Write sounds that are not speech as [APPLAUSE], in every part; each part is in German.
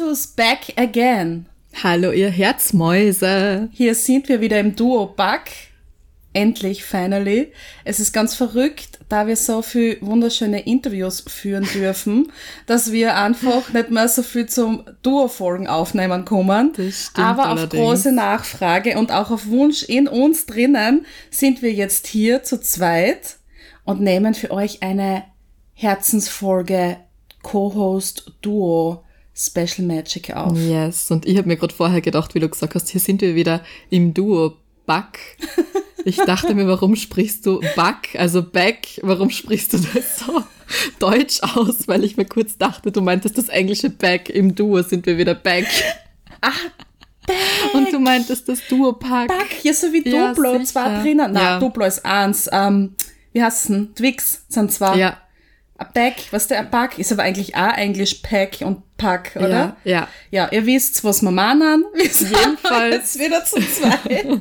who's back again? Hallo, ihr Herzmäuse. Hier sind wir wieder im Duo Back. Endlich, finally. Es ist ganz verrückt, da wir so viel wunderschöne Interviews führen dürfen, [LAUGHS] dass wir einfach nicht mehr so viel zum Duo-Folgen aufnehmen kommen. Das stimmt Aber auf allerdings. große Nachfrage und auch auf Wunsch in uns drinnen sind wir jetzt hier zu zweit und nehmen für euch eine Herzensfolge Co-Host Duo Special Magic auf. Yes, und ich habe mir gerade vorher gedacht, wie du gesagt hast, hier sind wir wieder im Duo Back. Ich dachte mir, warum sprichst du Back, also Back, warum sprichst du das so deutsch aus? Weil ich mir kurz dachte, du meintest das englische Back, im Duo sind wir wieder Back. Ach, Und du meintest das Duo Pack. Back, ja, so wie Ja, Duplo, sicher. zwei drinnen. Nein, Ja. Duplo ist eins. Ähm, wie heißt denn? Twix sind zwei. Ja, Pack, was der Pack ist aber eigentlich auch Englisch Pack und Pack, oder? ja, ja. Ja, ihr wisst, was wir meinen. Wir sind Jedenfalls. jetzt wieder zu zweit.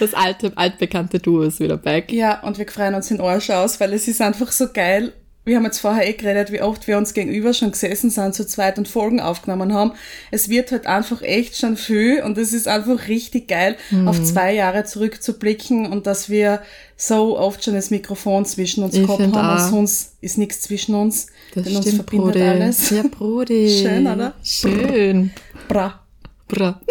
Das alte, altbekannte Duo ist wieder Back. ja, und wir freuen uns in Arsch aus, weil es ist einfach so geil. Wir haben jetzt vorher eh geredet, wie oft wir uns gegenüber schon gesessen sind, zu zweit und Folgen aufgenommen haben. Es wird halt einfach echt schon viel und es ist einfach richtig geil, Mhm. auf zwei Jahre zurückzublicken und dass wir so oft schon das Mikrofon zwischen uns Ich gehabt haben auch. sonst ist nichts zwischen uns. Das denn uns stimmt, verbindet Brudi. alles. Ja, Brudi. [LAUGHS] Schön, oder? Schön. Bra. Bra. [LAUGHS]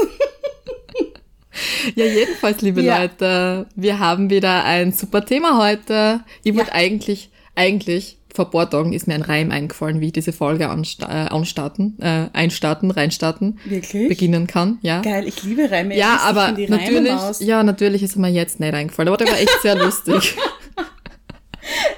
Ja, jedenfalls, liebe Ja. Leute, wir haben wieder ein super Thema heute. Ich wollte Ja. eigentlich, eigentlich, vor ein paar Tagen ist mir ein Reim eingefallen, wie ich diese Folge ansta äh, anstarten, äh, einstarten, reinstarten, Wirklich? beginnen kann, ja. Geil, ich liebe Reime. Ja, aber natürlich, ja, natürlich ist mir jetzt nicht eingefallen, aber der war echt sehr [LAUGHS] lustig.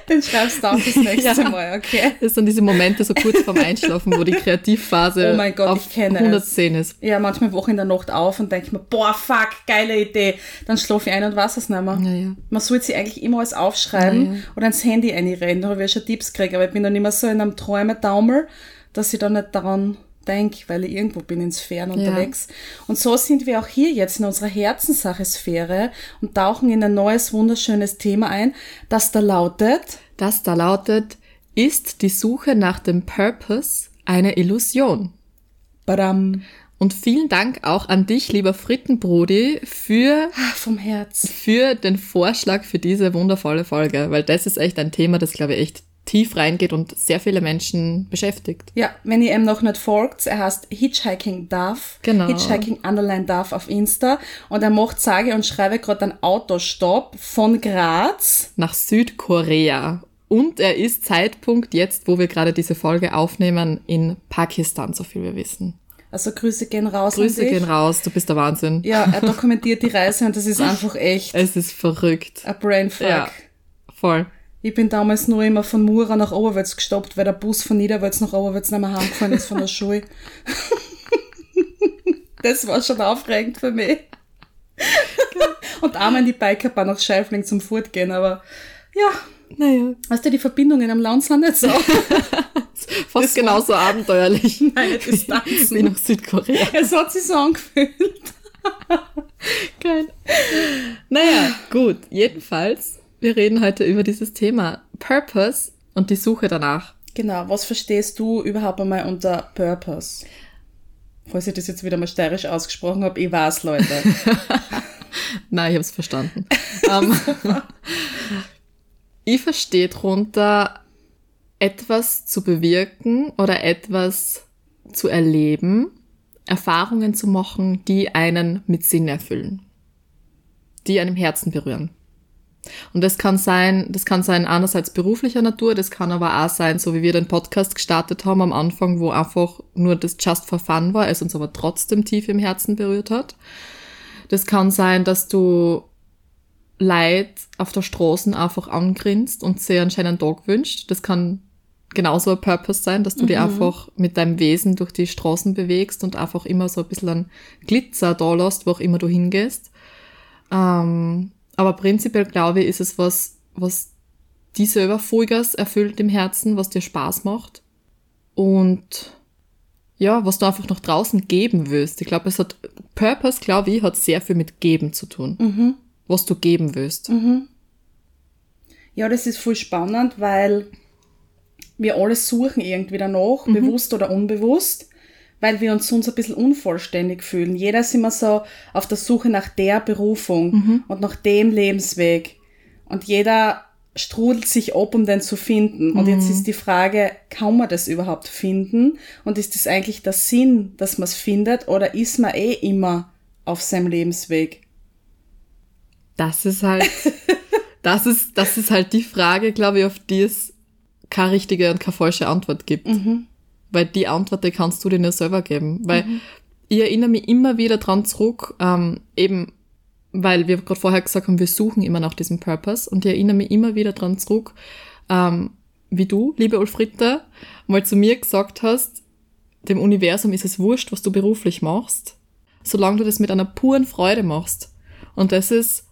Den schreibst du auch das [LAUGHS] nächste Ja. Mal, okay? Das sind diese Momente so kurz vorm Einschlafen, wo die Kreativphase Oh mein Gott, auf ich kenne es. 110 ist. Ja, manchmal wache ich in der Nacht auf und denke mir, boah, fuck, geile Idee. Dann schlafe ich ein und weiß es nicht mehr. Ja, ja. Man sollte sich eigentlich immer alles aufschreiben oder ins Handy einreden. Da habe ich ja schon Tipps gekriegt, aber ich bin dann immer so in einem Träume-Taumel, dass ich dann nicht daran denke, weil ich irgendwo bin in Sphären unterwegs. Und so sind wir auch hier jetzt in unserer Herzenssache-Sphäre und tauchen in ein neues, wunderschönes Thema ein, das da lautet, Das da lautet, ist die Suche nach dem Purpose eine Illusion? Badam, Und vielen Dank auch an dich, lieber Frittenbrudi, für, ah, vom Herz. für den Vorschlag für diese wundervolle Folge, weil das ist echt ein Thema, das, glaube ich, echt tief reingeht und sehr viele Menschen beschäftigt. Ja, wenn ihr ihm noch nicht folgt, er heißt Hitchhiking Duff. Genau. Hitchhiking Underline Duff auf Insta. Und er macht sage und schreibe gerade einen Autostopp von Graz. Nach Südkorea. Und er ist Zeitpunkt jetzt, wo wir gerade diese Folge aufnehmen, in Pakistan, so viel wir wissen. Also Grüße gehen raus. Grüße gehen raus, du bist der Wahnsinn. Ja, er dokumentiert die Reise und das ist [LAUGHS] einfach echt Es ist verrückt. ein Brainfuck. Ja. Voll. Ich bin damals nur immer von Mura nach Oberwärts gestoppt, weil der Bus von Niederwärts nach Oberwärts nicht mehr heimgefahren ist von der Schule. [LAUGHS] das war schon aufregend für mich. [LAUGHS] und einmal in die Bikerbahn nach Scheifling zum Fortgehen, aber ja, Naja, weißt du, die Verbindungen am Land sind nicht so. fast genauso abenteuerlich [LAUGHS] Meine wie Distanzen. nach Südkorea. es hat sich so angefühlt. Geil. Naja, gut. Jedenfalls, wir reden heute über dieses Thema Purpose und die Suche danach. Genau, was verstehst du überhaupt einmal unter Purpose? Falls ich das jetzt wieder mal steirisch ausgesprochen habe, ich weiß, Leute. [LAUGHS] Nein, ich habe es verstanden. [LAUGHS] ähm, [LAUGHS] ich verstehe darunter, etwas zu bewirken oder etwas zu erleben, Erfahrungen zu machen, die einen mit Sinn erfüllen, die einem Herzen berühren. Und das kann sein, das kann sein einerseits beruflicher Natur, das kann aber auch sein, so wie wir den Podcast gestartet haben am Anfang, wo einfach nur das Just for Fun war, es uns aber trotzdem tief im Herzen berührt hat. Das kann sein, dass du Leid auf der Straße einfach angrinst und sehr einen schönen Tag wünscht. Das kann genauso ein Purpose sein, dass du mhm. dich einfach mit deinem Wesen durch die Straßen bewegst und einfach immer so ein bisschen an Glitzer da lässt, wo auch immer du hingehst. Ähm, aber prinzipiell glaube ich, ist es was, was die selber Vollgas erfüllt im Herzen, was dir Spaß macht. Und ja, was du einfach nach draußen geben willst. Ich glaube, es hat, Purpose, glaube ich, hat sehr viel mit Geben zu tun. Mhm. Was du geben willst. Mhm. Ja, das ist voll spannend, weil wir alle suchen irgendwie danach, mhm. bewusst oder unbewusst, weil wir uns sonst ein bisschen unvollständig fühlen. Jeder ist immer so auf der Suche nach der Berufung mhm. und nach dem Lebensweg. Und jeder strudelt sich ab, um den zu finden. Und jetzt mhm. ist die Frage, kann man das überhaupt finden? Und ist das eigentlich der Sinn, dass man es findet? Oder ist man eh immer auf seinem Lebensweg? Das ist halt, [LAUGHS] das ist, das ist halt die Frage, glaube ich, auf die es keine richtige und keine falsche Antwort gibt. Mhm. Weil die Antwort, die kannst du dir nur selber geben. Weil mhm. ich erinnere mich immer wieder dran zurück, ähm, eben weil wir gerade vorher gesagt haben, wir suchen immer nach diesem Purpose und ich erinnere mich immer wieder dran zurück, ähm, wie du, liebe Ulfriede, mal zu mir gesagt hast, dem Universum ist es wurscht, was du beruflich machst, solange du das mit einer puren Freude machst. Und das ist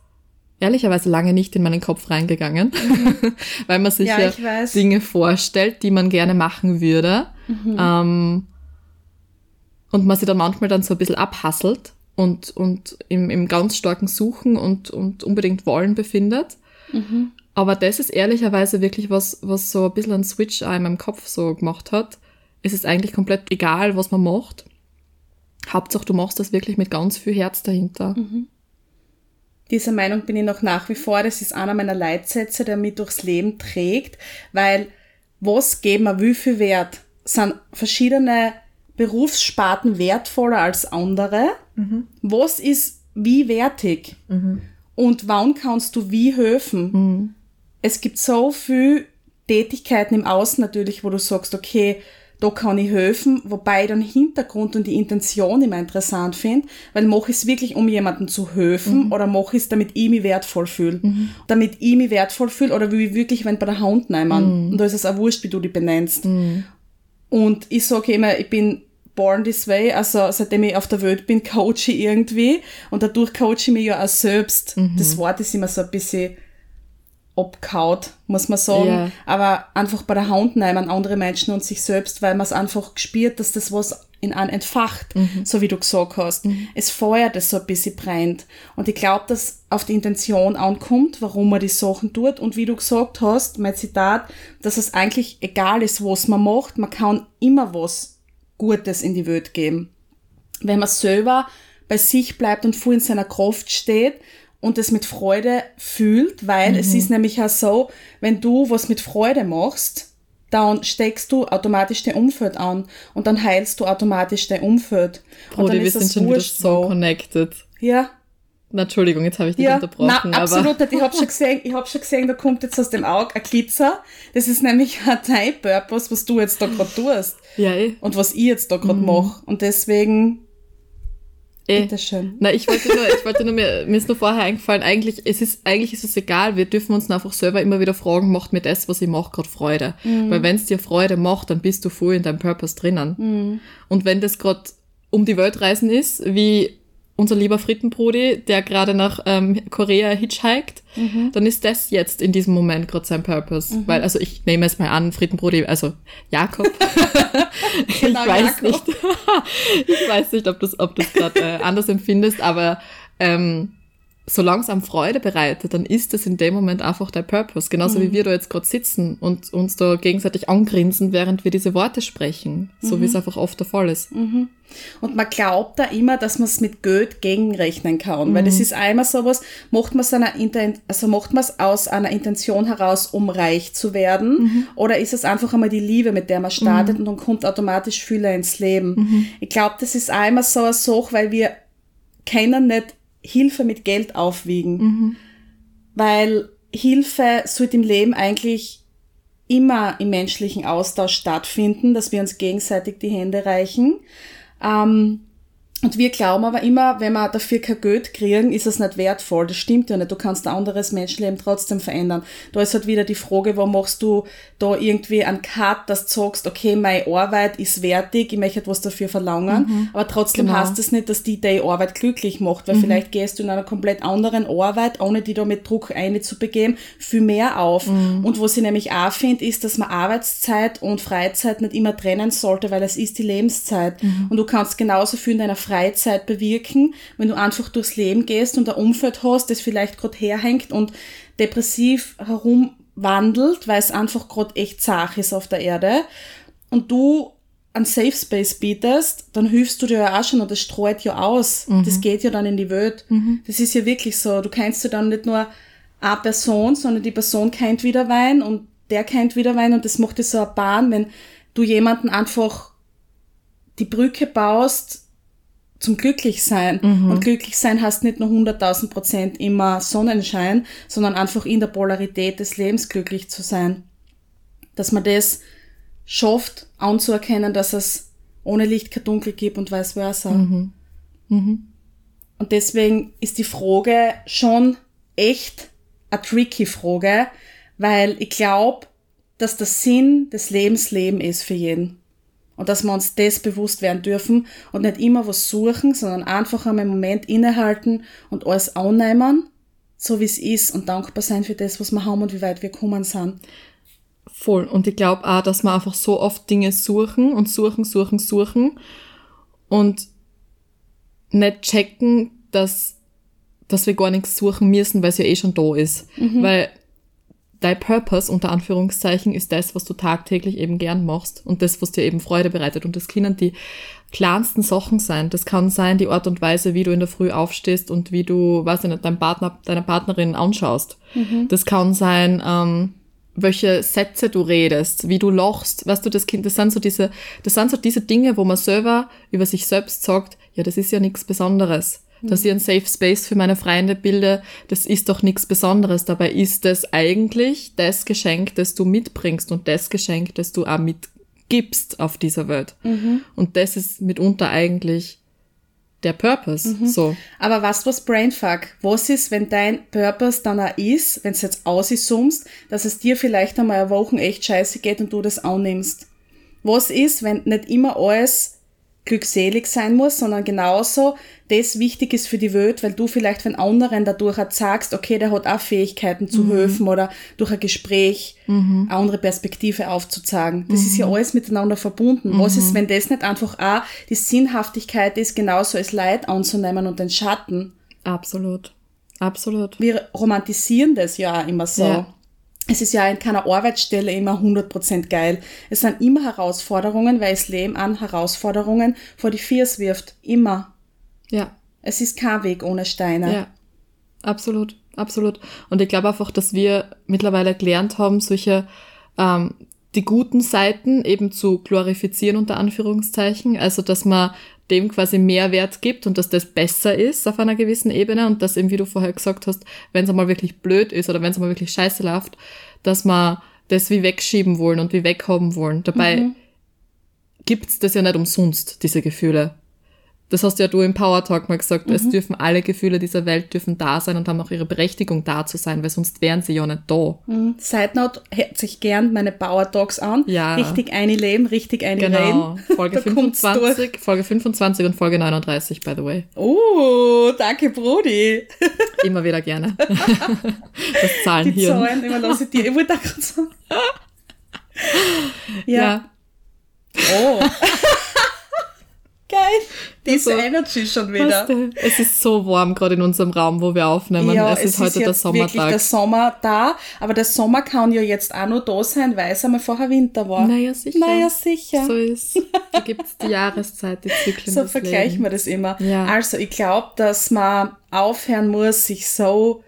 ehrlicherweise lange nicht in meinen Kopf reingegangen, mhm. [LAUGHS] weil man sich ja, ja Dinge vorstellt, die man gerne machen würde. Mhm. Ähm, und man sich dann manchmal dann so ein bisschen abhasselt und, und im, im ganz starken Suchen und, und unbedingt Wollen befindet. Mhm. Aber das ist ehrlicherweise wirklich was, was so ein bisschen ein Switch in meinem Kopf so gemacht hat. Es ist eigentlich komplett egal, was man macht. Hauptsache, du machst das wirklich mit ganz viel Herz dahinter. Mhm. Dieser Meinung bin ich noch nach wie vor. Das ist einer meiner Leitsätze, der mich durchs Leben trägt, weil was geben wir wie viel Wert? Sind verschiedene Berufssparten wertvoller als andere? Mhm. Was ist wie wertig? Mhm. Und wann kannst du wie helfen? Mhm. Es gibt so viel Tätigkeiten im Außen natürlich, wo du sagst, okay, da kann ich helfen, wobei ich den Hintergrund und die Intention immer interessant finde, weil mache ich es wirklich, um jemandem zu helfen mhm. oder mache ich es, damit ich mich wertvoll fühle. Mhm. Damit ich mich wertvoll fühle oder will ich wirklich, wenn bei der Hand nehmen. Mhm. Und da ist es auch wurscht, wie du die benennst. Und ich sage immer, ich bin born this way, also seitdem ich auf der Welt bin, coache ich irgendwie und dadurch coache ich mich ja auch selbst. Mhm. Das Wort ist immer so ein bisschen abkaut, muss man sagen. Yeah. Aber einfach bei der Hand nehmen, andere Menschen und sich selbst, weil man es einfach spürt, dass das was in einen entfacht, mhm. so wie du gesagt hast. Mhm. Es feuert es so ein bisschen brennt. Und ich glaube, dass auf die Intention ankommt, warum man die Sachen tut. Und wie du gesagt hast, mein Zitat, dass es eigentlich egal ist, was man macht, man kann immer was Gutes in die Welt geben. Wenn man selber bei sich bleibt und voll in seiner Kraft steht und es mit Freude fühlt, weil mhm. es ist nämlich auch so, wenn du was mit Freude machst, dann steckst du automatisch dein Umfeld an und dann heilst du automatisch dein Umfeld. Brody, und dann wir sind schon wieder so connected. Ja. Na, Entschuldigung, jetzt habe ich dich ja, unterbrochen. Na, absolut nicht. Ich habe schon gesehen, ich habe schon gesehen, da kommt jetzt aus dem Auge ein Glitzer. Das ist nämlich [LAUGHS] ein dein Purpose, was du jetzt da gerade tust. Ja, eh. Und was ich jetzt da gerade mhm. mache. Und deswegen Eh. Bitteschön. Na, ich wollte nur, ich wollte nur, mir, mir ist nur vorher eingefallen, eigentlich, es ist, eigentlich ist es egal, wir dürfen uns einfach selber immer wieder fragen, macht mir das, was ich mache, gerade Freude. Mhm. Weil wenn es dir Freude macht, dann bist du voll in deinem Purpose drinnen. Mhm. Und wenn das gerade um die Welt reisen ist, wie unser lieber Frittenbrudi, der gerade nach ähm, Korea hitchhiked, mhm. dann ist das jetzt in diesem Moment gerade sein Purpose. Mhm. Weil, also ich nehme es mal an, Frittenbrudi, also Jakob. [LAUGHS] genau, ich weiß Jakob. nicht. [LAUGHS] ich weiß nicht, ob das, ob das gerade äh, anders empfindest, aber ähm, solange es einem Freude bereitet, dann ist es in dem Moment einfach der Purpose. Genauso mhm. wie wir da jetzt gerade sitzen und uns da gegenseitig angrinsen, während wir diese Worte sprechen. So mhm. wie es einfach oft der Fall ist. Mhm. Und man glaubt da immer, dass man es mit Geld gegenrechnen kann. Weil das mhm. ist einmal sowas, macht man es also macht man es aus einer Intention heraus, um reich zu werden? Mhm. Oder ist es einfach einmal die Liebe, mit der man startet mhm. und dann kommt automatisch Fülle ins Leben? Ich glaube, das ist einmal so eine Sache, weil wir kennen nicht Hilfe mit Geld aufwiegen. Mhm. Weil Hilfe sollte im Leben eigentlich immer im menschlichen Austausch stattfinden, dass wir uns gegenseitig die Hände reichen. Ähm, Und wir glauben aber immer, wenn wir dafür kein Geld kriegen, ist es nicht wertvoll. Das stimmt ja nicht. Du kannst ein anderes Menschenleben trotzdem verändern. Da ist halt wieder die Frage, wo machst du da irgendwie einen Cut, dass du sagst, okay, meine Arbeit ist wertig, ich möchte etwas dafür verlangen. Mhm. Aber trotzdem genau. heißt das nicht, dass die die Arbeit glücklich macht, weil mhm. vielleicht gehst du in einer komplett anderen Arbeit, ohne die da mit Druck einzubegeben, viel mehr auf. Mhm. Und was ich nämlich auch finde, ist, dass man Arbeitszeit und Freizeit nicht immer trennen sollte, weil es ist die Lebenszeit. Mhm. Und du kannst genauso viel in deiner Freizeit Freizeit bewirken, wenn du einfach durchs Leben gehst und ein Umfeld hast, das vielleicht gerade herhängt und depressiv herumwandelt, weil es einfach gerade echt zach ist auf der Erde und du einen Safe Space bietest, dann hilfst du dir ja auch schon und das streut ja aus. Mhm. Das geht ja dann in die Welt. Mhm. Das ist ja wirklich so. Du kennst ja dann nicht nur eine Person, sondern die Person kennt wieder Wein und der kennt wieder Wein und das macht dir so eine Bahn, wenn du jemanden einfach die Brücke baust zum Glücklichsein. Mhm. Und Glücklichsein heißt nicht nur 100.000 Prozent immer Sonnenschein, sondern einfach in der Polarität des Lebens glücklich zu sein. Dass man das schafft, anzuerkennen, dass es ohne Licht kein Dunkel gibt und vice versa. Mhm. Mhm. Und deswegen ist die Frage schon echt eine tricky Frage, weil ich glaube, dass der Sinn des Lebens Leben ist für jeden. Und dass wir uns das bewusst werden dürfen und nicht immer was suchen, sondern einfach einmal einen Moment innehalten und alles annehmen, so wie es ist und dankbar sein für das, was wir haben und wie weit wir kommen sind. Voll. Und ich glaube auch, dass wir einfach so oft Dinge suchen und suchen, suchen, suchen und nicht checken, dass, dass wir gar nichts suchen müssen, weil es ja eh schon da ist. Mhm. Weil dein Purpose unter Anführungszeichen ist das, was du tagtäglich eben gern machst und das, was dir eben Freude bereitet. Und das können die kleinsten Sachen sein. Das kann sein die Art und Weise, wie du in der Früh aufstehst und wie du, weiß ich nicht, deinen Partner, deine Partnerin anschaust. Mhm. Das kann sein, ähm, welche Sätze du redest, wie du lachst, weißt du, das Kind, das sind so diese, das sind so diese Dinge, wo man selber über sich selbst sagt, ja, das ist ja nichts Besonderes dass ich einen Safe Space für meine Freunde bilde, das ist doch nichts Besonderes. Dabei ist es eigentlich das Geschenk, das du mitbringst und das Geschenk, das du auch mitgibst auf dieser Welt. Mhm. Und das ist mitunter eigentlich der Purpose. Mhm. So. Aber was was Brainfuck? Was ist, wenn dein Purpose dann auch ist, wenn es jetzt aussummst, dass es dir vielleicht einmal eine Woche echt scheiße geht und du das annimmst? Was ist, wenn nicht immer alles glückselig sein muss, sondern genauso das wichtig ist für die Welt, weil du vielleicht wenn anderen dadurch halt sagst, okay, der hat auch Fähigkeiten zu mhm. helfen oder durch ein Gespräch mhm. eine andere Perspektive aufzuzeigen. Das mhm. ist ja mhm. alles miteinander verbunden. Was ist, mhm. wenn das nicht einfach auch die Sinnhaftigkeit ist, genauso als Leid anzunehmen und den Schatten? Absolut. Absolut. Wir romantisieren das ja auch immer so. Ja es ist ja in keiner Arbeitsstelle immer 100% geil. Es sind immer Herausforderungen, weil das Leben an Herausforderungen vor die Viers wirft. Immer. Ja. Es ist kein Weg ohne Steine. Ja. Absolut. Absolut. Und ich glaube einfach, dass wir mittlerweile gelernt haben, solche, ähm, die guten Seiten eben zu glorifizieren unter Anführungszeichen. Also, dass man dem quasi mehr Wert gibt und dass das besser ist auf einer gewissen Ebene und dass eben, wie du vorher gesagt hast, wenn es einmal wirklich blöd ist oder wenn es einmal wirklich scheiße läuft, dass man das wie wegschieben wollen und wie weghaben wollen. Dabei mhm. gibt's das ja nicht umsonst, diese Gefühle. Das hast ja du im Power Talk mal gesagt, mhm. es dürfen alle Gefühle dieser Welt dürfen da sein und haben auch ihre Berechtigung da zu sein, weil sonst wären sie ja nicht da. Mhm. Side Note, hört sich gern meine Power Talks an. Ja. Richtig eine leben, richtig eine genau. Folge [LAUGHS] 25, Folge 25 und Folge 39, by the way. Oh, danke, Brody. [LAUGHS] Immer wieder gerne. [LAUGHS] das Zahlen Die hier. Zahlen überlasse ich dir. Ich wollte gerade sagen. ja. ja. Oh. Geil. Diese also, Energy schon wieder. Es ist so warm gerade in unserem Raum, wo wir aufnehmen. Ja, es, es ist heute der Sommertag. Wirklich der Sommer da, aber der Sommer kann ja jetzt auch noch da sein, weil es einmal vorher Winter war. Naja, sicher. Naja, sicher. So ist. Da gibt's die Jahreszeit, die Zyklen. So vergleichen wir das immer. Ja. Also ich glaube, dass man aufhören muss, sich so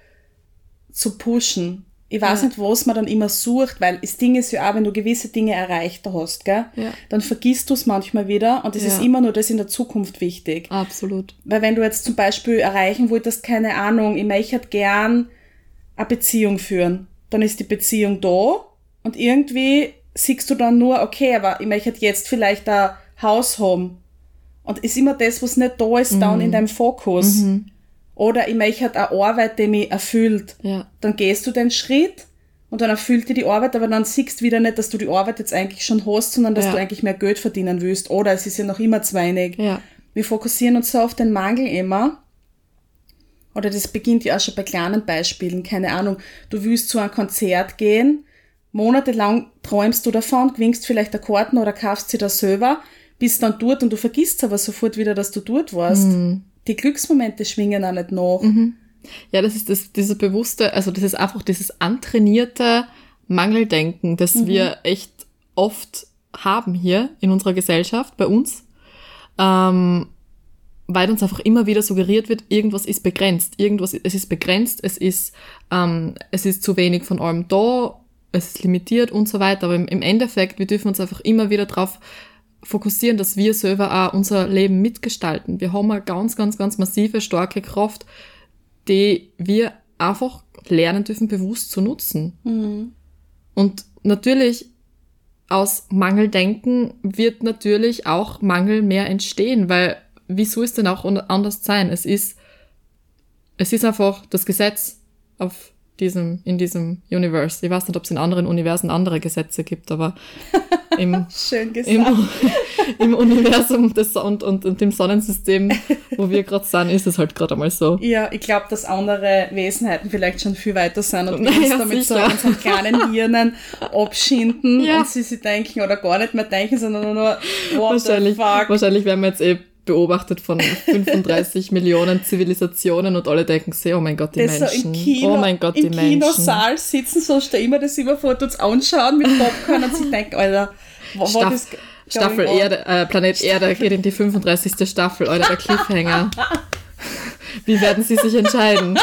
zu pushen ich weiß ja. nicht, was man dann immer sucht, weil das Ding ist ja auch, wenn du gewisse Dinge erreicht hast, gell, ja. dann vergisst du es manchmal wieder und es ja. ist immer nur das in der Zukunft wichtig. Absolut. Weil wenn du jetzt zum Beispiel erreichen wolltest, keine Ahnung, ich möchte gern eine Beziehung führen, dann ist die Beziehung da und irgendwie siehst du dann nur, okay, aber ich möchte jetzt vielleicht ein Haus haben Und ist immer das, was nicht da ist, dann in deinem Fokus. Oder ich möchte halt eine Arbeit, die mich erfüllt. Ja. Dann gehst du den Schritt und dann erfüllt dir die Arbeit, aber dann siehst du wieder nicht, dass du die Arbeit jetzt eigentlich schon hast, sondern dass Ja. du eigentlich mehr Geld verdienen willst. Oder es ist ja noch immer zu wenig. Ja. Wir fokussieren uns so auf den Mangel immer. Oder das beginnt ja auch schon bei kleinen Beispielen. Keine Ahnung. Du willst zu einem Konzert gehen, monatelang träumst du davon, gewinnst vielleicht eine Karten oder kaufst sie da selber, bist dann dort und du vergisst aber sofort wieder, dass du dort warst. Die Glücksmomente schwingen auch nicht nach. Ja, das ist das, dieses bewusste, also das ist einfach dieses antrainierte Mangeldenken, das Mhm. wir echt oft haben hier in unserer Gesellschaft, bei uns, ähm, weil uns einfach immer wieder suggeriert wird, irgendwas ist begrenzt, irgendwas, es ist begrenzt, es ist, ähm, es ist zu wenig von allem da, es ist limitiert und so weiter, aber im, im Endeffekt, wir dürfen uns einfach immer wieder darauf fokussieren, dass wir selber auch unser Leben mitgestalten. Wir haben eine ganz, ganz, ganz massive, starke Kraft, die wir einfach lernen dürfen, bewusst zu nutzen. Und natürlich aus Mangeldenken wird natürlich auch Mangel mehr entstehen, weil wie soll es denn auch anders sein? Es ist, es ist einfach das Gesetz auf diesem, in diesem Universe. Ich weiß nicht, ob es in anderen Universen andere Gesetze gibt, aber [LAUGHS] im, im, [LAUGHS] im Universum des, und, und, und dem Sonnensystem, wo wir gerade sind, ist es halt gerade einmal so. Ja, ich glaube, dass andere Wesenheiten vielleicht schon viel weiter sind und wir [LAUGHS] uns damit so sicher. an unseren kleinen Hirnen abschinden Ja. und sie sich denken oder gar nicht mehr denken, sondern nur, what Wahrscheinlich, wahrscheinlich werden wir jetzt eh beobachtet von [LAUGHS] 35 Millionen Zivilisationen und alle denken sich, oh mein Gott, die das Menschen. so im Kino, oh mein Gott, im die Menschen. Kinosaal sitzen, so stell immer das immer vor, tut's anschauen mit Popcorn und sie denken, Alter, what Staff, is going Staffel? Erde, äh, Planet Erde geht in die 35. Staffel, Alter, der [LAUGHS] Cliffhanger. [LAUGHS] Wie werden sie sich entscheiden?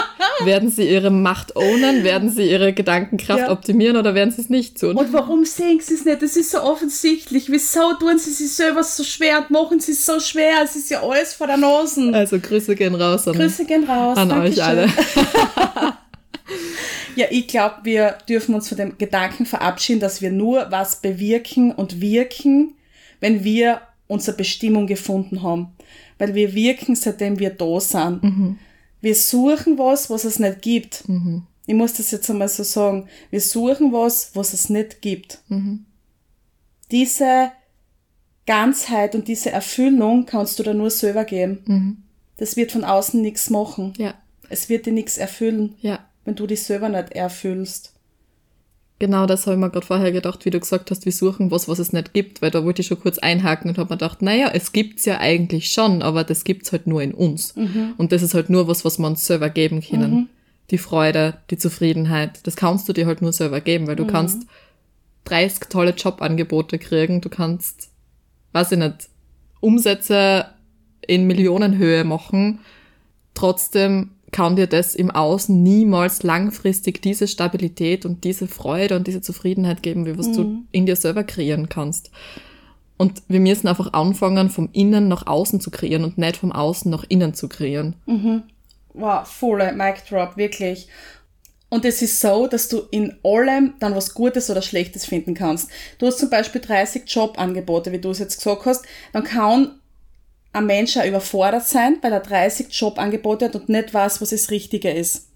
Werden sie ihre Macht ownen? Werden sie ihre Gedankenkraft Ja. optimieren oder werden sie es nicht tun? Und warum sehen sie es nicht? Das ist so offensichtlich. Wieso tun sie sich selber so schwer und machen sie es so schwer? Es ist ja alles vor der Nase. Also Grüße gehen raus an, Grüße gehen raus. an Dankeschön. euch alle. [LAUGHS] Ja, ich glaube, wir dürfen uns von dem Gedanken verabschieden, dass wir nur was bewirken und wirken, wenn wir unsere Bestimmung gefunden haben. Weil wir wirken, seitdem wir da sind. Wir suchen was, was es nicht gibt. Ich muss das jetzt einmal so sagen. Wir suchen was, was es nicht gibt. Diese Ganzheit und diese Erfüllung kannst du dir nur selber geben. Das wird von außen nichts machen. Ja, Es wird dir nichts erfüllen ja. wenn du dich selber nicht erfüllst. Genau das habe ich mir gerade vorher gedacht, wie du gesagt hast, wir suchen was, was es nicht gibt, weil da wollte ich schon kurz einhaken und habe mir gedacht, naja, es gibt's ja eigentlich schon, aber das gibt's halt nur in uns. Und das ist halt nur was, was wir uns selber geben können. Die Freude, die Zufriedenheit, das kannst du dir halt nur selber geben, weil du kannst 30 tolle Jobangebote kriegen, du kannst, weiß ich nicht, Umsätze in Millionenhöhe machen, trotzdem kann dir das im Außen niemals langfristig diese Stabilität und diese Freude und diese Zufriedenheit geben, wie was du in dir selber kreieren kannst. Und wir müssen einfach anfangen, vom Innen nach außen zu kreieren und nicht vom Außen nach innen zu kreieren. Wow, volle Mic Drop, wirklich. Und es ist so, dass du in allem dann was Gutes oder Schlechtes finden kannst. Du hast zum Beispiel 30 Jobangebote, wie du es jetzt gesagt hast, dann kann ein Mensch auch überfordert sein, weil er 30 Jobangebote hat und nicht weiß, was das Richtige ist.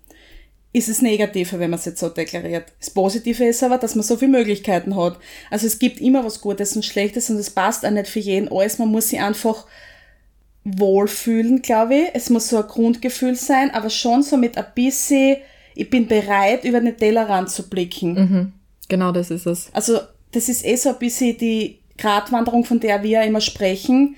Ist es negativer, wenn man es jetzt so deklariert. Das Positive ist aber, dass man so viele Möglichkeiten hat. Also es gibt immer was Gutes und Schlechtes und es passt auch nicht für jeden alles. Man muss sich einfach wohlfühlen, glaube ich. Es muss so ein Grundgefühl sein, aber schon so mit ein bisschen, ich bin bereit, über den Tellerrand zu blicken. Genau das ist es. Also das ist eh so ein bisschen die Gratwanderung, von der wir immer sprechen.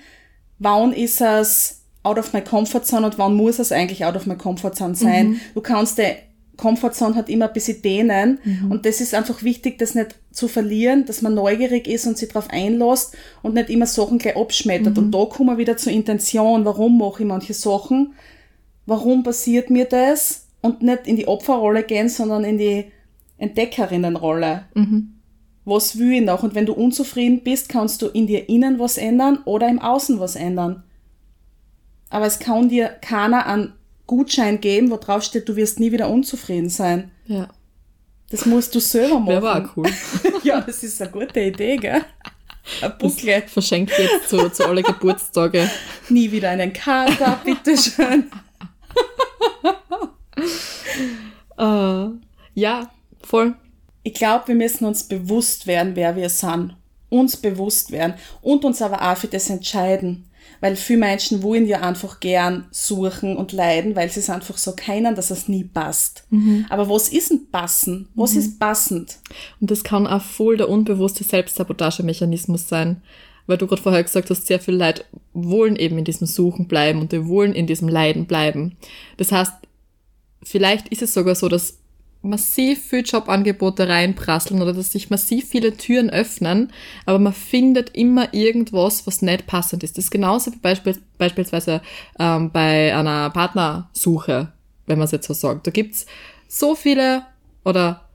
Wann ist es out of my comfort zone und wann muss es eigentlich out of my comfort zone sein? Du kannst die Comfort zone halt immer ein bisschen dehnen und das ist einfach wichtig, das nicht zu verlieren, dass man neugierig ist und sich darauf einlässt und nicht immer Sachen gleich abschmettert. Und da kommen wir wieder zur Intention. Warum mache ich manche Sachen? Warum passiert mir das? Und nicht in die Opferrolle gehen, sondern in die Entdeckerinnenrolle was will ich noch? Und wenn du unzufrieden bist, kannst du in dir innen was ändern oder im Außen was ändern. Aber es kann dir keiner einen Gutschein geben, wo drauf steht, du wirst nie wieder unzufrieden sein. Ja. Das musst du selber machen. Aber auch cool. [LAUGHS] ja, das ist eine gute Idee, gell? Ein Buckle. Verschenkt jetzt zu, zu alle Geburtstage. [LAUGHS] Nie wieder einen Kater, bitteschön. uh, [LAUGHS] ja, voll. Ich glaube, wir müssen uns bewusst werden, wer wir sind. Uns bewusst werden und uns aber auch für das entscheiden. Weil viele Menschen wollen ja einfach gern suchen und leiden, weil sie es einfach so kennen, dass es nie passt. Mhm. Aber was ist denn passen? Was mhm. ist passend? Und das kann auch voll der unbewusste Selbstsabotagemechanismus sein. Weil du gerade vorher gesagt hast, sehr viele Leute wollen eben in diesem Suchen bleiben und die wollen in diesem Leiden bleiben. Das heißt, vielleicht ist es sogar so, dass massiv viel Jobangebote reinprasseln oder dass sich massiv viele Türen öffnen, aber man findet immer irgendwas, was nicht passend ist. Das ist genauso wie beispiel, beispielsweise ähm, bei einer Partnersuche, wenn man es jetzt so sagt. Da gibt's so viele oder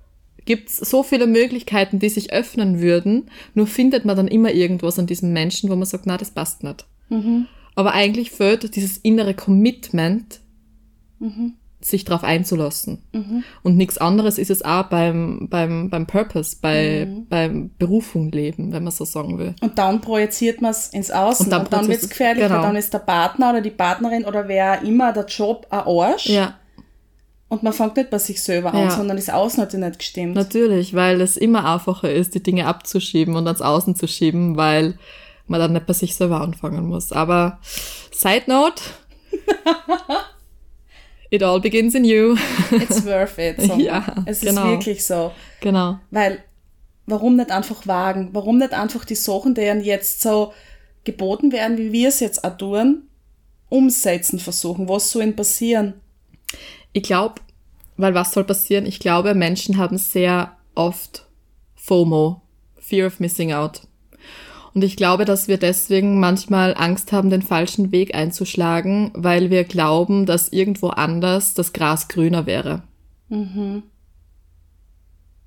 gibt's so viele Möglichkeiten, die sich öffnen würden, nur findet man dann immer irgendwas an diesem Menschen, wo man sagt, na, das passt nicht. Mhm. Aber eigentlich fehlt dieses innere Commitment, mhm sich darauf einzulassen. Mhm. Und nichts anderes ist es auch beim, beim, beim Purpose, bei, mhm. beim Berufung leben, wenn man so sagen will. Und dann projiziert man es ins Außen. Und dann, dann wird es gefährlich, genau. weil dann ist der Partner oder die Partnerin oder wer immer der Job ein Arsch. Ja. Und man fängt nicht bei sich selber an, ja. sondern das Außen hat ja nicht gestimmt. Natürlich, weil es immer einfacher ist, die Dinge abzuschieben und ans Außen zu schieben, weil man dann nicht bei sich selber anfangen muss. Aber Side Note. [LAUGHS] It all begins in you. It's worth it. So. Ja, es genau. ist wirklich so. Genau. Weil, warum nicht einfach wagen? Warum nicht einfach die Sachen, deren jetzt so geboten werden, wie wir es jetzt auch tun, umsetzen versuchen? Was soll denn passieren? Ich glaube, weil was soll passieren? Ich glaube, Menschen haben sehr oft FOMO, Fear of Missing Out. Und ich glaube, dass wir deswegen manchmal Angst haben, den falschen Weg einzuschlagen, weil wir glauben, dass irgendwo anders das Gras grüner wäre. Mhm.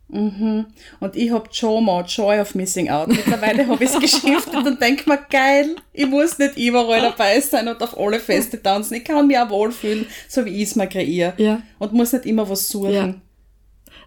Mhm. Und ich hab JOMO, Joy of Missing Out. Mittlerweile habe ich es geschriftet und denk mir, geil, ich muss nicht überall dabei sein und auf alle Feste tanzen. Ich kann mich auch wohlfühlen, so wie ich es mir kreiere. Ja. Und muss nicht immer was suchen. Ja.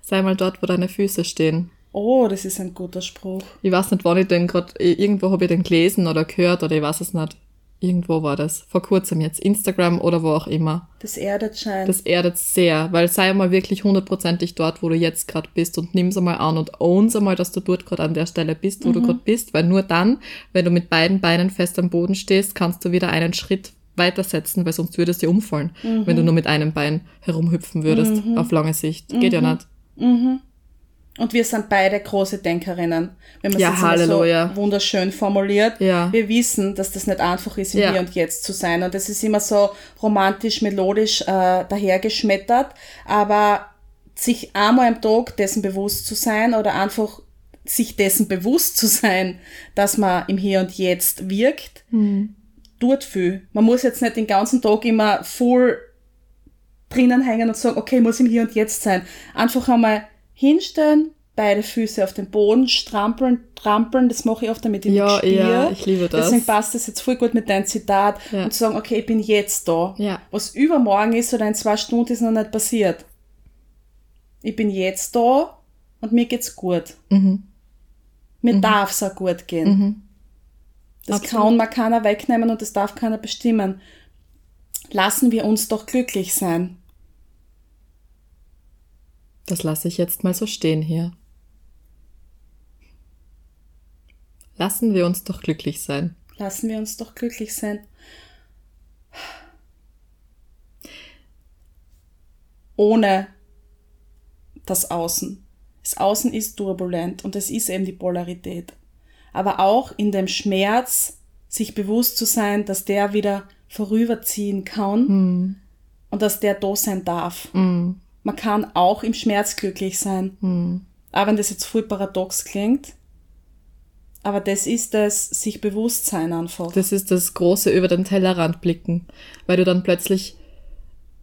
Sei mal dort, wo deine Füße stehen. Oh, das ist ein guter Spruch. Ich weiß nicht, wann ich den gerade, irgendwo habe ich den gelesen oder gehört oder ich weiß es nicht. Irgendwo war das. Vor kurzem jetzt. Instagram oder wo auch immer. Das erdet scheint. Das erdet sehr, weil sei mal wirklich hundertprozentig dort, wo du jetzt gerade bist und nimm's einmal an und owns einmal, dass du dort gerade an der Stelle bist, wo mhm. du gerade bist, weil nur dann, wenn du mit beiden Beinen fest am Boden stehst, kannst du wieder einen Schritt weitersetzen, weil sonst würde es dir umfallen, mhm. wenn du nur mit einem Bein herumhüpfen würdest, mhm. auf lange Sicht. Geht ja mhm. nicht. Mhm. Und wir sind beide große Denkerinnen, wenn man ja, es jetzt so wunderschön formuliert. Ja. Wir wissen, dass das nicht einfach ist, im ja. Hier und Jetzt zu sein. Und das ist immer so romantisch, melodisch äh, dahergeschmettert. Aber sich einmal am Tag dessen bewusst zu sein oder einfach sich dessen bewusst zu sein, dass man im Hier und Jetzt wirkt, mhm. tut viel. Man muss jetzt nicht den ganzen Tag immer voll drinnen hängen und sagen, okay, muss im Hier und Jetzt sein. Einfach einmal hinstellen, beide Füße auf den Boden, strampeln, trampeln, das mache ich oft damit ich ja, spiele. Ja, ich liebe das. Deswegen passt das jetzt voll gut mit deinem Zitat ja. und zu sagen, okay, ich bin jetzt da. Ja. Was übermorgen ist oder in zwei Stunden ist noch nicht passiert. Ich bin jetzt da und mir geht's gut. Mhm. Mir mhm. darf es auch gut gehen. Mhm. Das Absolut. kann man keiner wegnehmen und das darf keiner bestimmen. Lassen wir uns doch glücklich sein. Das lasse ich jetzt mal so stehen hier. Lassen wir uns doch glücklich sein. Lassen wir uns doch glücklich sein. Ohne das Außen. Das Außen ist turbulent und es ist eben die Polarität. Aber auch in dem Schmerz sich bewusst zu sein, dass der wieder vorüberziehen kann mm. und dass der da sein darf. Mm man kann auch im Schmerz glücklich sein. Hm. Auch wenn das jetzt voll paradox klingt. Aber das ist das sich bewusst sein einfach. Das ist das große über den Tellerrand blicken, weil du dann plötzlich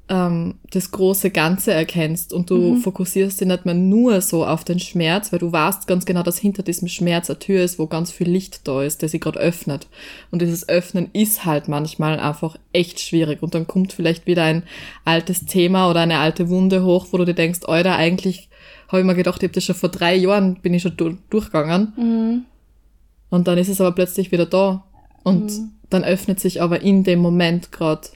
ähm, das große Ganze erkennst und du mhm. fokussierst dich nicht mehr nur so auf den Schmerz, weil du weißt ganz genau, dass hinter diesem Schmerz eine Tür ist, wo ganz viel Licht da ist, der sich gerade öffnet. Und dieses Öffnen ist halt manchmal einfach echt schwierig. Und dann kommt vielleicht wieder ein altes Thema oder eine alte Wunde hoch, wo du dir denkst, Alter, eigentlich habe ich mir gedacht, ich habe das schon vor drei Jahren, bin ich schon durchgegangen. Mhm. Und dann ist es aber plötzlich wieder da. Und Mhm. dann öffnet sich aber in dem Moment gerade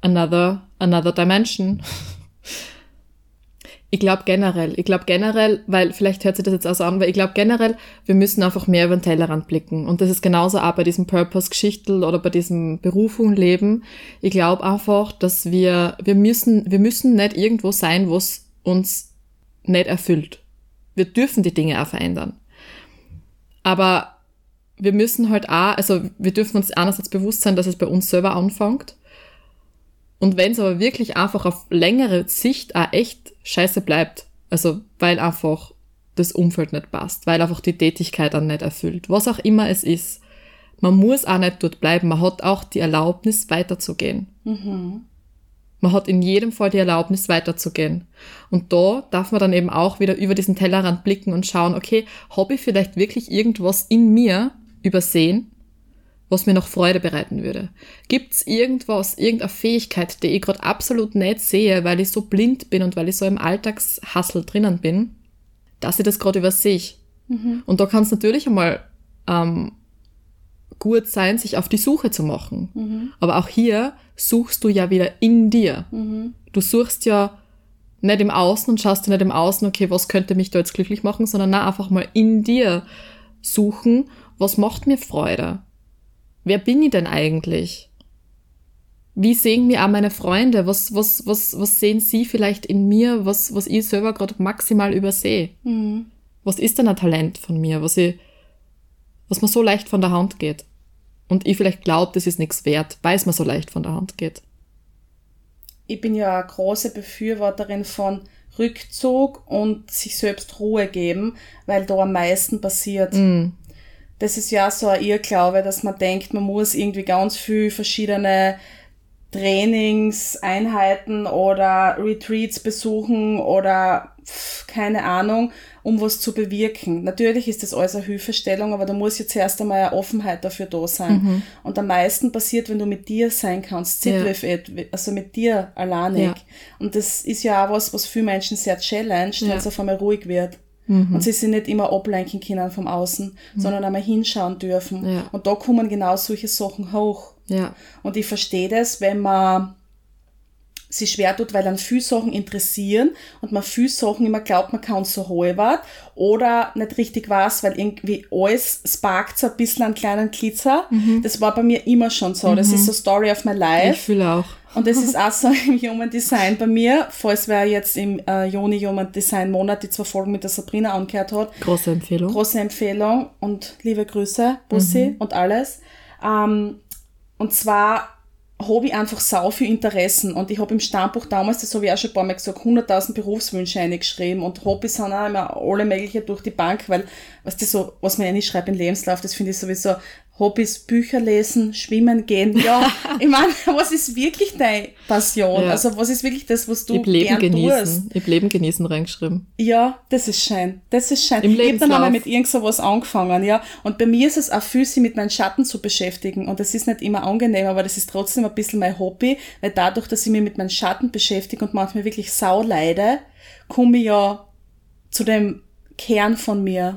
another, another dimension. Ich glaube generell, ich glaube generell, weil vielleicht hört sich das jetzt auch so an, weil ich glaube generell, wir müssen einfach mehr über den Tellerrand blicken. Und das ist genauso auch bei diesem Purpose-Geschichtel oder bei diesem Berufung leben. Ich glaube einfach, dass wir, wir müssen, wir müssen nicht irgendwo sein, wo es uns nicht erfüllt. Wir dürfen die Dinge auch verändern. Aber wir müssen halt auch, also wir dürfen uns einerseits bewusst sein, dass es bei uns selber anfängt. Und wenn es aber wirklich einfach auf längere Sicht auch echt scheiße bleibt, also weil einfach das Umfeld nicht passt, weil einfach die Tätigkeit dann nicht erfüllt, was auch immer es ist, man muss auch nicht dort bleiben, man hat auch die Erlaubnis weiterzugehen. Man hat in jedem Fall die Erlaubnis weiterzugehen. Und da darf man dann eben auch wieder über diesen Tellerrand blicken und schauen, okay, habe ich vielleicht wirklich irgendwas in mir übersehen, was mir noch Freude bereiten würde? Gibt's irgendwas, irgendeine Fähigkeit, die ich gerade absolut nicht sehe, weil ich so blind bin und weil ich so im Alltagshassel drinnen bin, dass ich das gerade übersehe? Und da kann es natürlich einmal ähm, gut sein, sich auf die Suche zu machen. Aber auch hier suchst du ja wieder in dir. Du suchst ja nicht im Außen und schaust dir nicht im Außen, okay, was könnte mich da jetzt glücklich machen, sondern na, einfach mal in dir suchen, was macht mir Freude? Wer bin ich denn eigentlich? Wie sehen mir auch meine Freunde? Was, was, was, was sehen sie vielleicht in mir, was, was ich selber gerade maximal übersehe? Was ist denn ein Talent von mir, was ich, was mir so leicht von der Hand geht? Und ich vielleicht glaube, das ist nichts wert, weil es mir so leicht von der Hand geht. Ich bin ja eine große Befürworterin von Rückzug und sich selbst Ruhe geben, weil da am meisten passiert. Das ist ja so ein Irrglaube, dass man denkt, man muss irgendwie ganz viel verschiedene Trainingseinheiten oder Retreats besuchen oder pf, keine Ahnung, um was zu bewirken. Natürlich ist das alles eine Hilfestellung, aber da muss jetzt erst einmal eine Offenheit dafür da sein. Und am meisten passiert, wenn du mit dir sein kannst, sit Ja. with it, also mit dir alleinig. Ja. Und das ist ja auch was, was viele Menschen sehr challenged, Ja. wenn es auf einmal ruhig wird. Und sie sich nicht immer ablenken können vom Außen, sondern einmal hinschauen dürfen. Ja. Und da kommen genau solche Sachen hoch. Ja, Und ich verstehe das, wenn man sich schwer tut, weil dann viele Sachen interessieren und man viele Sachen immer glaubt, man kann so halber oder nicht richtig weiß, weil irgendwie alles sparkt so ein bisschen einen kleinen Glitzer. Das war bei mir immer schon so. Das ist so Story of my ich life. fühle auch. Und das ist auch so [LAUGHS] im Human Design bei mir, falls wer jetzt im äh, Juni Human Design Monat die zwei Folgen mit der Sabrina angehört hat. Große Empfehlung. Große Empfehlung und liebe Grüße, Bussi und alles. Ähm, und zwar habe ich einfach sau viel Interessen und ich habe im Stammbuch damals, das habe ich auch schon ein paar Mal gesagt, 100.000 Berufswünsche eingeschrieben und Hobbys sind auch immer alle mögliche durch die Bank, weil, was das so, was man schreibt im Lebenslauf, das finde ich sowieso Hobbys, Bücher lesen, schwimmen gehen, ja, [LAUGHS] ich meine, was ist wirklich deine Passion? Ja. Also was ist wirklich das, was du Ich hab Leben gern genießen. Ich Leben genießen reingeschrieben. Ja, das ist schön. Das ist schön. Im ich habe dann einmal mit irgend sowas angefangen, ja. Und bei mir ist es auch viel, sich mit meinen Schatten zu beschäftigen. Und das ist nicht immer angenehm, aber das ist trotzdem ein bisschen mein Hobby, weil dadurch, dass ich mich mit meinen Schatten beschäftige und manchmal wirklich sau leide, komme ich ja zu dem Kern von mir.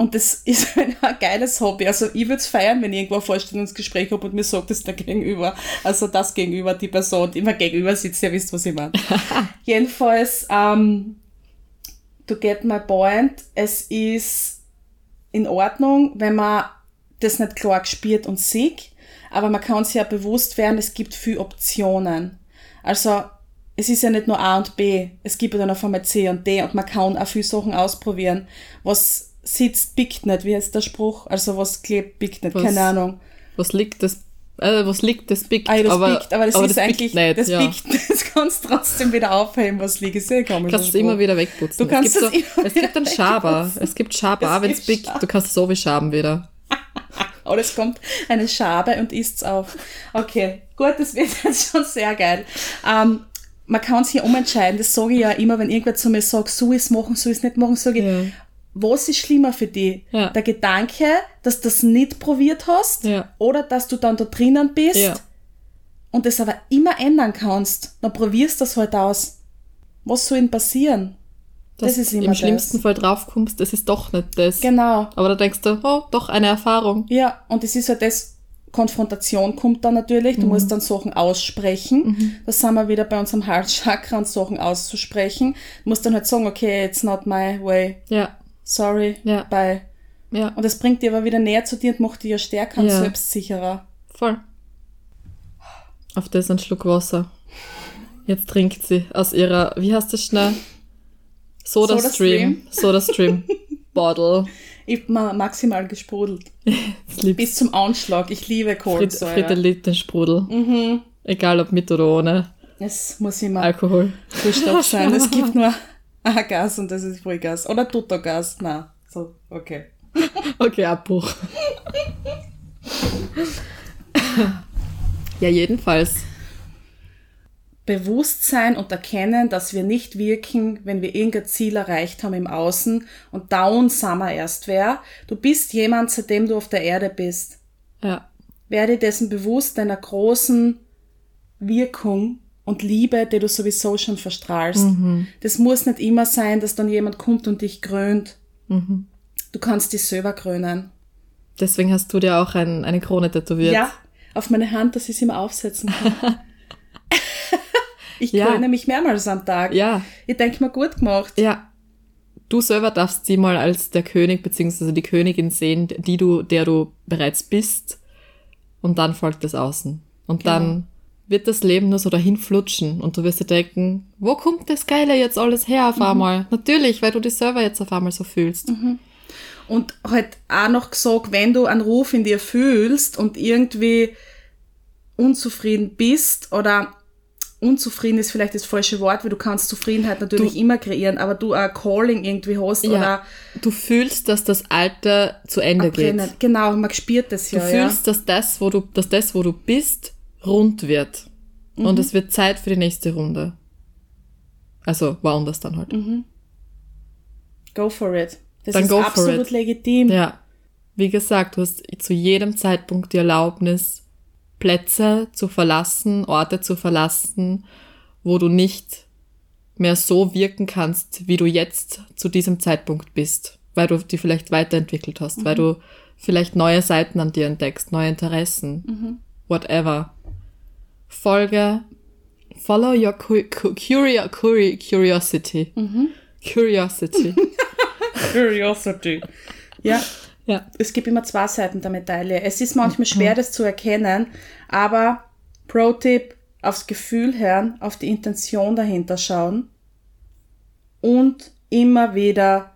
Und das [LAUGHS] ist ein geiles Hobby. Also ich würde es feiern, wenn ich irgendwo ein Vorstellungsgespräch habe und mir sagt, das der Gegenüber, also das Gegenüber, die Person, die immer gegenüber sitzt, ihr wisst, was ich meine. [LAUGHS] Jedenfalls, ähm, to get my point, es ist in Ordnung, wenn man das nicht klar gespürt und sieht, aber man kann sich ja bewusst werden, es gibt viele Optionen. Also es ist ja nicht nur A und B, es gibt ja dann auf einmal C und D und man kann auch viele Sachen ausprobieren. Was sitzt, biegt nicht, wie heißt der Spruch? Also was klebt, biegt nicht, Was- keine Ahnung. Was liegt das, äh, was liegt das biegt, Ah, das aber, biegt, aber das aber ist biegt eigentlich, nicht, das ja. biegt, [LAUGHS] das kannst trotzdem wieder aufheben, was liegt, ist eh komisch. Kannst du es immer wieder wegputzen. Du kannst es es gibt, immer es gibt einen Schaber. Es gibt Schaber, Es auch wenn es biegt. Schaber. Du kannst es so wie schaben wieder. [LAUGHS] Oder es kommt eine Schabe und isst's auf. Okay, gut, das wird [LAUGHS] jetzt schon sehr geil. Ähm, man kann sich umentscheiden, das sage ich ja immer, wenn irgendwer zu mir sagt, so ist machen, so ist nicht machen, sage ich, Ja. Was ist schlimmer für dich? Ja. Der Gedanke, dass du das nicht probiert hast Ja. oder dass du dann da drinnen bist Ja. und das aber immer ändern kannst, dann probierst du das halt aus. Was soll denn passieren? Dass Das ist immer im das. schlimmsten Fall draufkommst, das ist doch nicht das. Genau. Aber da denkst du, oh, doch eine Erfahrung. Ja, und es ist halt das, Konfrontation kommt dann natürlich, Mhm. du musst dann Sachen aussprechen. Da sind wir wieder bei unserem Halschakra und Sachen auszusprechen. Du musst dann halt sagen, okay, it's not my way, Ja, sorry, Ja. bye. ja, Und das bringt dich aber wieder näher zu dir und macht dich ja stärker und Ja. selbstsicherer. voll. Auf das ein Schluck Wasser. Jetzt trinkt sie aus ihrer, wie heißt das schnell? Soda, Soda Stream. Soda Stream. [LAUGHS] Bottle. Ich maximal gesprudelt. [LAUGHS] Bis zum Anschlag. Ich liebe Frit Kohlensäure. Fritellit den Sprudel. Mhm. Egal ob mit oder ohne Es muss immer Alkohol. Zustoff sein. Es gibt nur ein Gas und das ist Vollgas. Oder Tuttergas. Na, so, okay. [LAUGHS] Okay, Abbruch. ja, jedenfalls. Bewusstsein und erkennen, dass wir nicht wirken, wenn wir irgendein Ziel erreicht haben im Außen und down sind wir erst wer. Du bist jemand, seitdem du auf der Erde bist. Ja, Werde dessen bewusst deiner großen Wirkung und Liebe, die du sowieso schon verstrahlst. Das muss nicht immer sein, dass dann jemand kommt und dich krönt. Du kannst dich selber krönen. deswegen hast du dir auch ein, eine Krone tätowiert. Ja, auf meine Hand, dass ich sie immer aufsetzen kann. [LAUGHS] ich Ja. kröne mich mehrmals am Tag. Ja, Ich denke mir, gut gemacht. ja. Du selber darfst sie mal als der König bzw. die Königin sehen, die du, der du bereits bist. Und dann folgt das Außen. Und Genau. dann wird das Leben nur so dahin flutschen und du wirst dir denken, wo kommt das Geile jetzt alles her Mhm. auf einmal? Natürlich, weil du dich selber jetzt auf einmal so fühlst. Und halt auch noch gesagt, wenn du einen Ruf in dir fühlst und irgendwie unzufrieden bist oder unzufrieden ist vielleicht das falsche Wort, weil du kannst Zufriedenheit natürlich immer kreieren, aber du ein Calling irgendwie hast oder Ja, du fühlst, dass das Alter zu Ende geht. brennen. Genau, man spürt das Du ja. fühlst, dass das, wo du, dass das, wo du bist, rund wird. Mhm. Und es wird Zeit für die nächste Runde. Also woanders dann halt. ja. Go for it. Das Dann ist absolut it. legitim. Ja. Wie gesagt, du hast zu jedem Zeitpunkt die Erlaubnis, Plätze zu verlassen, Orte zu verlassen, wo du nicht mehr so wirken kannst, wie du jetzt zu diesem Zeitpunkt bist, weil du die vielleicht weiterentwickelt hast, weil du vielleicht neue Seiten an dir entdeckst, neue Interessen, whatever. Folge, follow your cu cu curio curi curiosity. Curiosity. [LAUGHS] Curiosity. Ja, ja. es gibt immer zwei Seiten der Medaille. Es ist manchmal schwer, das zu erkennen, aber Pro-Tipp, aufs Gefühl hören, auf die Intention dahinter schauen und immer wieder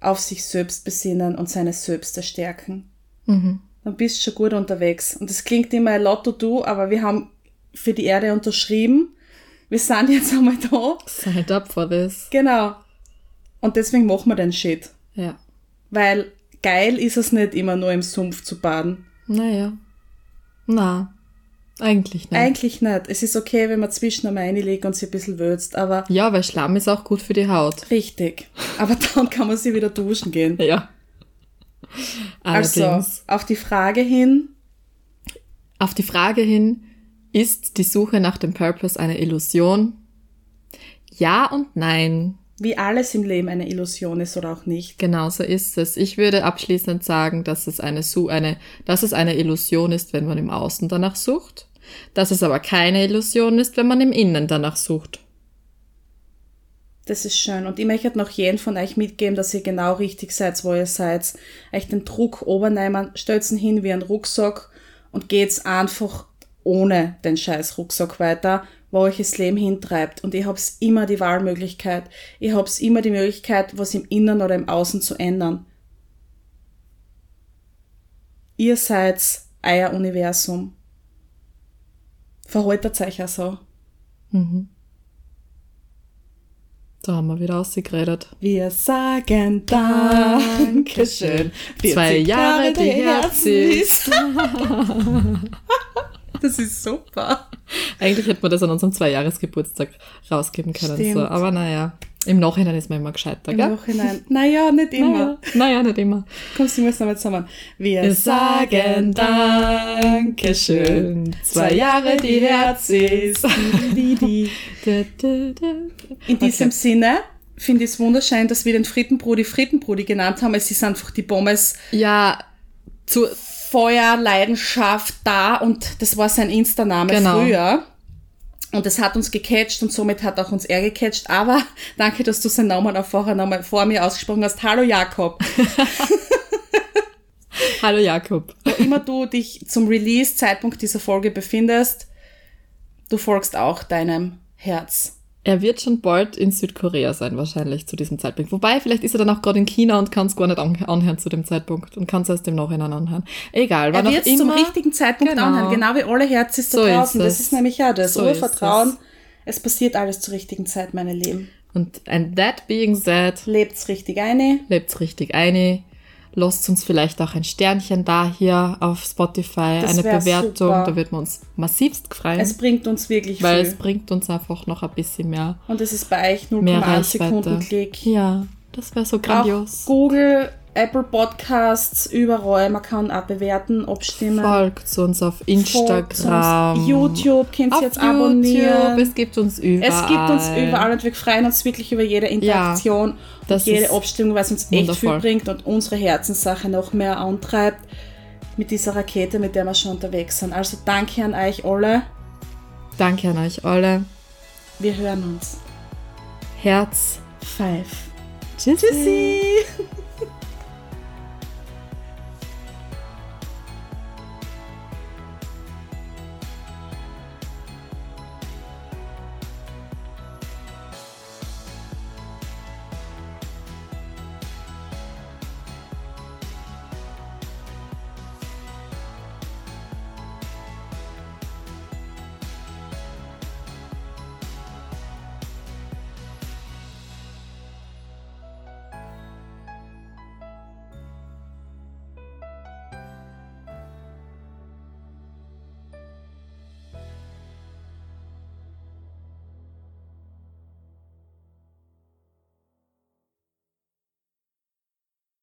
auf sich selbst besinnen und seine Selbst stärken. Mhm. Dann bist du schon gut unterwegs. Und das klingt immer ein Lotto du, aber wir haben für die Erde unterschrieben. Wir sind jetzt [LAUGHS] einmal da. Signed up for this. Genau. Und deswegen machen wir den Shit. Ja. Weil geil ist es nicht immer nur im Sumpf zu baden. Naja. Na. Eigentlich nicht. Eigentlich nicht. Es ist okay, wenn man zwischen einmal reinlegt und sich ein bisschen wölzt, aber ja, weil Schlamm ist auch gut für die Haut. richtig. Aber dann kann man sie wieder duschen gehen. Ja. [LAUGHS] Also, Allerdings. auf die Frage hin, Auf die Frage hin, ist die Suche nach dem Purpose eine Illusion? Ja und nein. wie alles im Leben eine Illusion ist oder auch nicht. Genauso ist es. Ich würde abschließend sagen, dass es eine, Su eine, dass es eine Illusion ist, wenn man im Außen danach sucht. Dass es aber keine Illusion ist, wenn man im Innen danach sucht. Das ist schön. Und ich möchte noch jeden von euch mitgeben, dass ihr genau richtig seid, wo ihr seid. Euch den Druck obernehmen, stellt ihn hin wie ein Rucksack und geht's einfach ohne den scheiß Rucksack weiter, wo euch das Leben hintreibt. Und ihr habt immer die Wahlmöglichkeit. Ihr habt immer die Möglichkeit, was im Innen oder im Außen zu ändern. Ihr seid euer Universum. Verhaltet euch auch so. Da haben wir wieder ausgeredet. Wir sagen Dankeschön. Zwei 40 Jahre, die Herzis. [LAUGHS] Das ist super. Eigentlich hätte man das an unserem Zweijahresgeburtstag rausgeben können. So. Aber naja, im Nachhinein ist man immer gescheiter, Im gell? Nachhinein. Naja, nicht [LAUGHS] immer. Naja, naja, nicht immer. Komm, singen wir es nochmal zusammen. Wir, Wir sagen Dankeschön. Zwei Jahre die da, da. [LAUGHS] In diesem Sinne, finde ich es wunderschön, dass wir den Frittenbrudi Frittenbrudi genannt haben. Es ist einfach die Pommes Ja, zu, Feuer, Leidenschaft da und das war sein Insta-Name Genau. früher. Und das hat uns gecatcht und somit hat auch uns er gecatcht. Aber [LAUGHS] danke, dass du seinen Namen auch vorher nochmal vor mir ausgesprochen hast. Hallo Jakob. [LAUGHS] hallo Jakob. Wo immer du dich zum Release-Zeitpunkt dieser Folge befindest, du folgst auch deinem Herz. Er wird schon bald in Südkorea sein, wahrscheinlich zu diesem Zeitpunkt. Wobei, vielleicht ist er dann auch gerade in China und kann es gar nicht an anhören zu dem Zeitpunkt und kann es erst im Nachhinein anhören. Egal, Er wann auch wird zum immer. richtigen Zeitpunkt Genau. anhören, genau wie alle Herz ist da So ist draußen. das es. ist nämlich ja das So ist Urvertrauen. Es passiert alles zur richtigen Zeit, meine Lieben. Und and that being said, Lebt's richtig eine. lebt's richtig eine. Lasst uns vielleicht auch ein Sternchen da hier auf Spotify, Das eine Bewertung. super. Da wird man uns massivst freuen, Es bringt uns wirklich weil viel. es bringt uns einfach noch ein bisschen mehr, Und es ist bei euch mehr 0,1 Sekunden. Klick. Ja, das wäre so Auch grandios. Google, Apple Podcasts, überall. Man kann auch bewerten, abstimmen. Folgt uns auf Folgt uns. Instagram. YouTube könnt ihr jetzt YouTube. abonnieren. Es gibt uns überall. Es gibt uns überall und wir freuen uns wirklich über jede Interaktion, das jede ist Abstimmung, weil es uns echt viel wundervoll. bringt und unsere Herzenssache noch mehr antreibt mit dieser Rakete, mit der wir schon unterwegs sind. Also danke an euch alle. Danke an euch alle. Wir hören uns. Herz. Five. Tschüssi. Tschüssi.